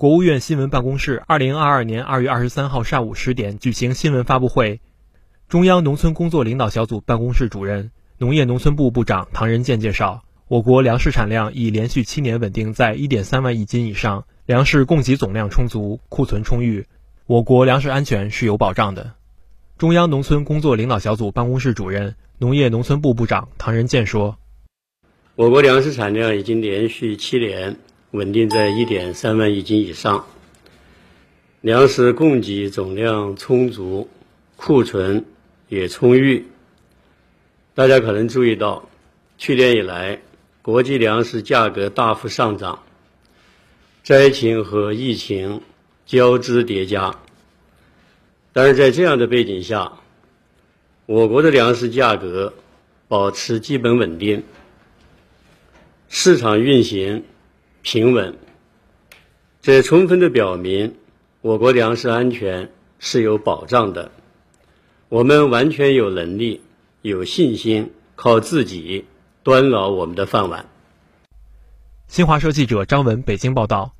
国务院新闻办公室二零二二年二月二十三号上午十点举行新闻发布会，中央农村工作领导小组办公室主任、农业农村部部长唐仁健介绍，我国粮食产量已连续七年稳定在一点三万亿斤以上，粮食供给总量充足，库存充裕，我国粮食安全是有保障的。中央农村工作领导小组办公室主任、农业农村部部长唐仁健说。我国粮食产量已经连续七年稳定在一点三万亿斤以上，粮食供给总量充足，库存也充裕。大家可能注意到，去年以来，国际粮食价格大幅上涨，灾情和疫情交织叠加。但是在这样的背景下，我国的粮食价格保持基本稳定。市场运行平稳，这充分的表明我国粮食安全是有保障的。我们完全有能力、有信心靠自己端牢我们的饭碗。新华社记者张文北京报道。